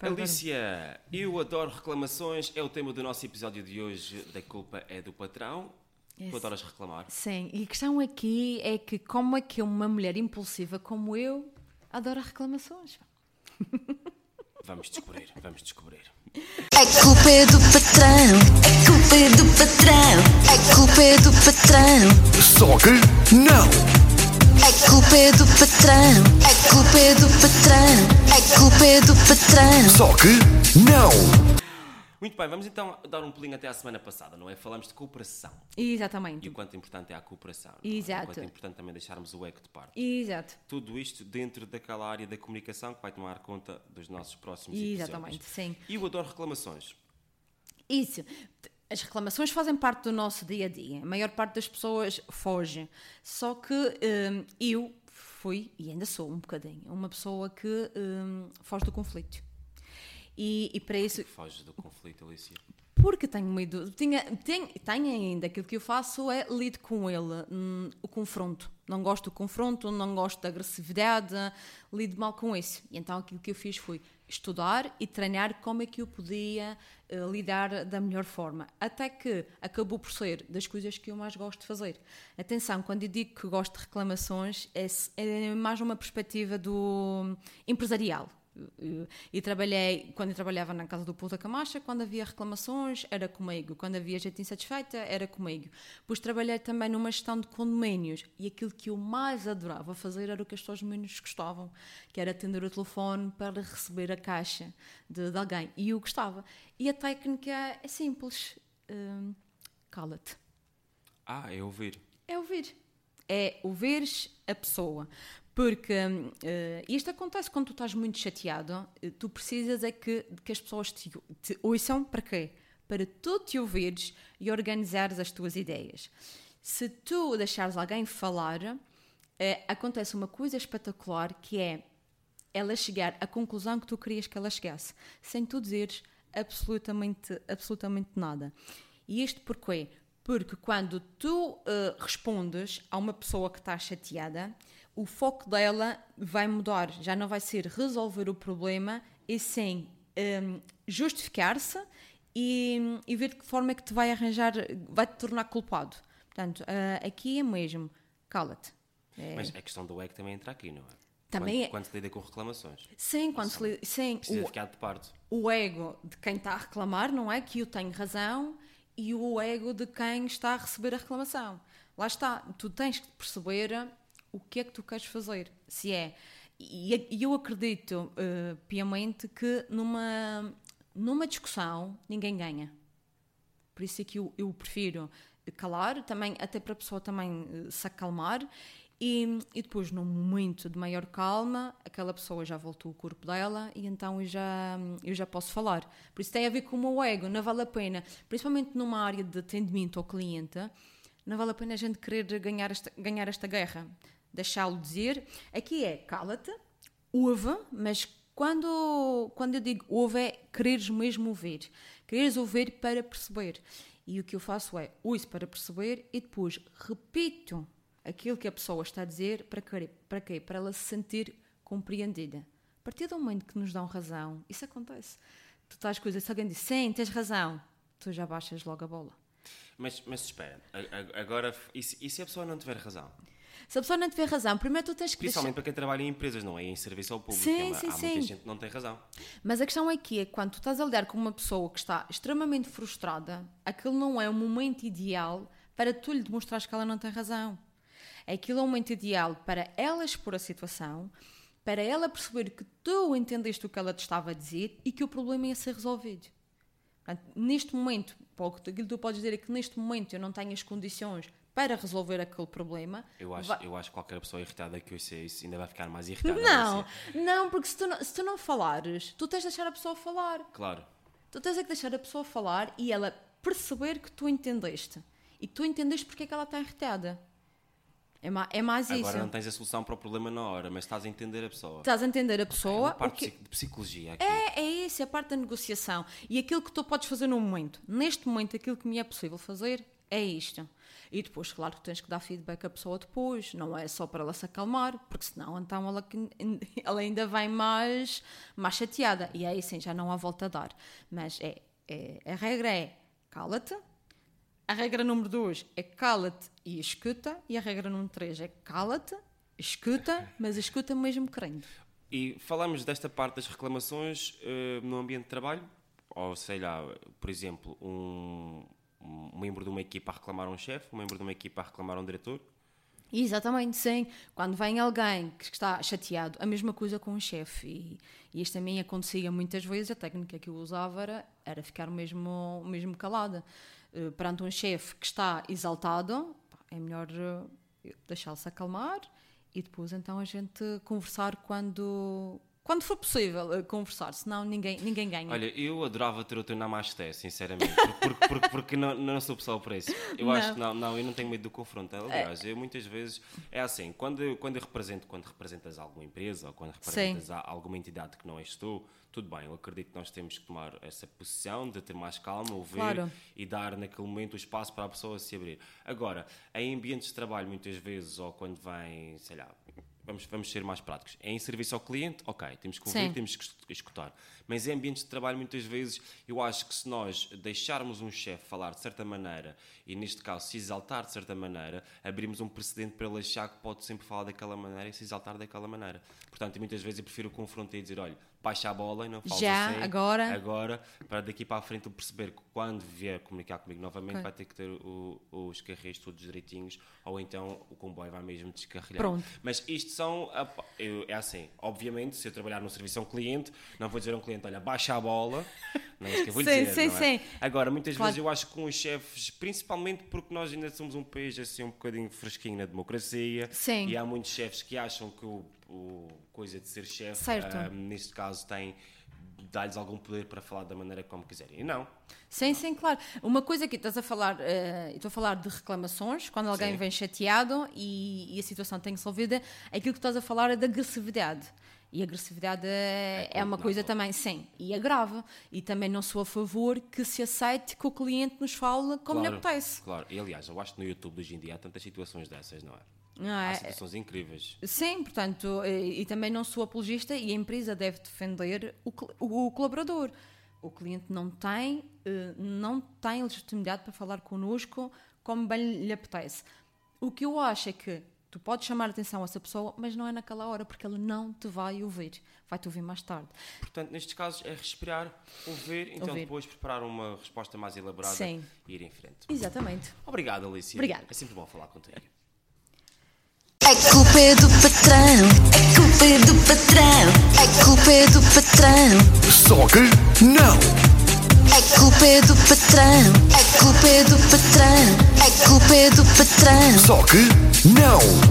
Para- para- Alicia, eu adoro reclamações, é o tema do nosso episódio de hoje, da culpa é do patrão. Tu Esse- adoras reclamar. Sim, e a questão aqui é que como é que uma mulher impulsiva como eu adora reclamações? Vamos descobrir, vamos descobrir. A culpa é do patrão, a culpa é do patrão, a culpa é do patrão, Só que não! A culpa é do patrão, a culpa é do patrão, a culpa é do patrão. Só que não! Muito bem, vamos então dar um pulinho até à semana passada, não é? Falamos de cooperação e Exatamente. o quanto importante é a cooperação. não é? Exato. O quanto é importante também deixarmos o ego de parte. Exato. Tudo isto dentro daquela área da comunicação que vai tomar conta dos nossos próximos Exatamente, episódios. sim. E eu adoro reclamações. Isso. As reclamações fazem parte do nosso dia a dia. A maior parte das pessoas foge. Só que hum, eu fui, e ainda sou um bocadinho, uma pessoa que hum, foge do conflito. E, e para isso, Foge do conflito, Alicia. porque tenho medo, tinha, tenho, tenho ainda, aquilo que eu faço é lido com ele, hum, o confronto. Não gosto do confronto, não gosto da agressividade, lido mal com isso. E então aquilo que eu fiz foi estudar e treinar como é que eu podia eh, lidar da melhor forma. Até que acabou por ser das coisas que eu mais gosto de fazer. Atenção, quando eu digo que gosto de reclamações, é, é mais uma perspectiva do empresarial. E trabalhei, quando eu trabalhava na casa do Puta Camacha, quando havia reclamações, era comigo. Quando havia gente insatisfeita, era comigo. Depois trabalhei também numa gestão de condomínios e aquilo que eu mais adorava fazer era o que as pessoas menos gostavam, que era atender o telefone para receber a caixa de, de alguém. E eu gostava. E a técnica é simples. Hum, Cala-te. Ah, é ouvir. É ouvir. É ouvires a pessoa. Porque eh, isto acontece quando tu estás muito chateado, eh, tu precisas é que, que as pessoas te, te ouçam para quê? Para tu te ouvires e organizares as tuas ideias. Se tu deixares alguém falar, eh, acontece uma coisa espetacular que é ela chegar à conclusão que tu querias que ela chegasse, sem tu dizeres absolutamente, absolutamente nada. E isto porquê? Porque quando tu eh, respondes a uma pessoa que está chateada, o foco dela vai mudar. Já não vai ser resolver o problema, e sim em, justificar-se e, e ver de que forma é que te vai arranjar, vai te tornar culpado. Portanto, eh, aqui é mesmo, cala-te. É. Mas a questão do ego também entra aqui, não é? Também quando, é- quando se lida com reclamações. Sim, quando se, li- sim, Precisa o- ficar de parte. o ego de quem está a reclamar, não é? Que eu tenho razão, e o ego de quem está a receber a reclamação. Lá está, tu tens que perceber o que é que tu queres fazer. Se é. E eu acredito eh, piamente que numa, numa discussão ninguém ganha. Por isso é que eu, eu prefiro calar, também, até para a pessoa também eh, se acalmar. E, e depois, num momento de maior calma, aquela pessoa já voltou o corpo dela e então eu já, eu já posso falar. Por isso tem a ver com o meu ego, não vale a pena, principalmente numa área de atendimento ao cliente, não vale a pena a gente querer ganhar esta, ganhar esta guerra. Deixá-lo dizer. Aqui é cala-te, ouve, mas quando, quando eu digo ouve é quereres mesmo ouvir. Quereres ouvir para perceber. E o que eu faço é ouço para perceber e depois repito aquilo que a pessoa está a dizer para quê? Para quê? Para ela se sentir compreendida. A partir do momento que nos dão razão, isso acontece. Tu estás coisas, se alguém diz sim, tens razão, tu já baixas logo a bola. Mas, mas espera, agora, e se, e se a pessoa não tiver razão? Se a pessoa não tiver razão, primeiro tu tens que deixar... Principalmente para quem trabalha em empresas, não é? Em serviço ao público. Sim, é uma- sim, há sim. muita gente que não tem razão. Mas a questão aqui é que quando tu estás a lidar com uma pessoa que está extremamente frustrada, aquilo não é o momento ideal para tu lhe demonstrares que ela não tem razão. Aquilo é o momento ideal para ela expor a situação, para ela perceber que tu entendeste o que ela te estava a dizer e que o problema ia ser resolvido. Portanto, neste momento, aquilo que tu podes dizer é que neste momento eu não tenho as condições para resolver aquele problema. Eu acho, vai- eu acho que qualquer pessoa irritada que ouça isso ainda vai ficar mais irritada. Não, não, porque se tu não, se tu não falares, tu tens de deixar a pessoa falar. Claro. Tu tens é que deixar a pessoa falar e ela perceber que tu entendeste. E que tu entendeste porque é que ela está irritada. É, ma é mais Agora isso. não tens a solução para o problema na hora, mas estás a entender a pessoa. Estás a entender a É pessoa. uma o parte que- de psicologia aqui. É, é isso, é a parte da negociação. E aquilo que tu podes fazer no momento. Neste momento, aquilo que me é possível fazer é isto. E depois, claro que tens que dar feedback à pessoa depois, não é só para ela se acalmar, porque senão então ela, ela ainda vem mais, mais chateada. E aí sim, já não há volta a dar. Mas é, é- a regra é cala-te, a regra número 2 é cala-te e escuta, e a regra número 3 é cala-te, escuta, mas escuta mesmo querendo. E falamos desta parte das reclamações eh, no ambiente de trabalho, ou sei lá, por exemplo, um, um membro de uma equipa a reclamar a um chefe, um membro de uma equipa a reclamar a um diretor. Exatamente, sim. Quando vem alguém que está chateado, a mesma coisa com o chefe. E, e isto também acontecia muitas vezes. A técnica que eu usava era, era ficar mesmo, mesmo calada. Eh, perante um chefe que está exaltado, é melhor eh, deixá-lo-se acalmar e depois então a gente conversar quando, quando for possível eh, conversar, senão ninguém, ninguém ganha. Olha, eu adorava ter o teu Namasté, sinceramente, porque, porque, porque não, não sou pessoa para isso. Eu Não. acho que não, não, eu não tenho medo do confronto. Aliás, eu muitas vezes é assim, quando eu, quando eu represento, quando representas alguma empresa ou quando representas alguma entidade que não és tu, tudo bem, eu acredito que nós temos que tomar essa posição de ter mais calma, ouvir Claro. e dar naquele momento o espaço para a pessoa se abrir. Agora, em ambientes de trabalho, muitas vezes, ou quando vem, sei lá, vamos, vamos ser mais práticos, é em serviço ao cliente, ok, temos que ouvir, Sim. temos que es- escutar. Mas em ambientes de trabalho, muitas vezes, eu acho que se nós deixarmos um chefe falar de certa maneira, e neste caso se exaltar de certa maneira, abrimos um precedente para ele achar que pode sempre falar daquela maneira e se exaltar daquela maneira. Portanto, muitas vezes eu prefiro confrontar e dizer, olha, baixa a bola e não fales Já, assim, agora. agora, para daqui para a frente eu perceber que quando vier comunicar comigo novamente Ok. vai ter que ter o- os carreiros todos direitinhos ou então o comboio vai mesmo descarrilhar. Pronto. Mas isto são, a- eu- é assim, obviamente, se eu trabalhar no serviço a um cliente, não vou dizer a um cliente, olha, baixa a bola, não é isso que eu vou Sim, dizer, sim, não é? sim. Agora, muitas Claro. vezes eu acho que com os chefes, principalmente porque nós ainda somos um país assim um bocadinho fresquinho na democracia Sim. e há muitos chefes que acham que o, o coisa de ser chefe, ah, neste caso, tem dá-lhes algum poder para falar da maneira como quiserem. E não. Sim, sim, claro. Uma coisa que estás a falar, eh, estou a falar de reclamações, quando alguém Sim. vem chateado e, e a situação tem resolvida, aquilo que estás a falar é da agressividade. E a agressividade é, é uma condenável. coisa também, sim, e é grave. E também não sou a favor que se aceite que o cliente nos fale como lhe Claro, apetece. Claro. E aliás, eu acho que no YouTube hoje em dia há tantas situações dessas, não é? Há é? situações incríveis. Sim, portanto, e, e também não sou apologista e a empresa deve defender o, o- o colaborador. O cliente não tem, eh, não tem legitimidade para falar connosco como bem lhe apetece. O que eu acho é que tu podes chamar a atenção a essa pessoa, mas não é naquela hora, porque ele não te vai ouvir. Vai-te ouvir mais tarde. Portanto, nestes casos é respirar, ouvir, então Ouvir. depois preparar uma resposta mais elaborada Sim. e ir em frente. Exatamente. Obrigado, Alicia. Obrigada. É sempre bom falar contigo. A culpa é do patrão, a culpa é do patrão, a culpa é do patrão, Só que não! a culpa é do patrão, a culpa é do patrão, a culpa é do patrão. Só que não!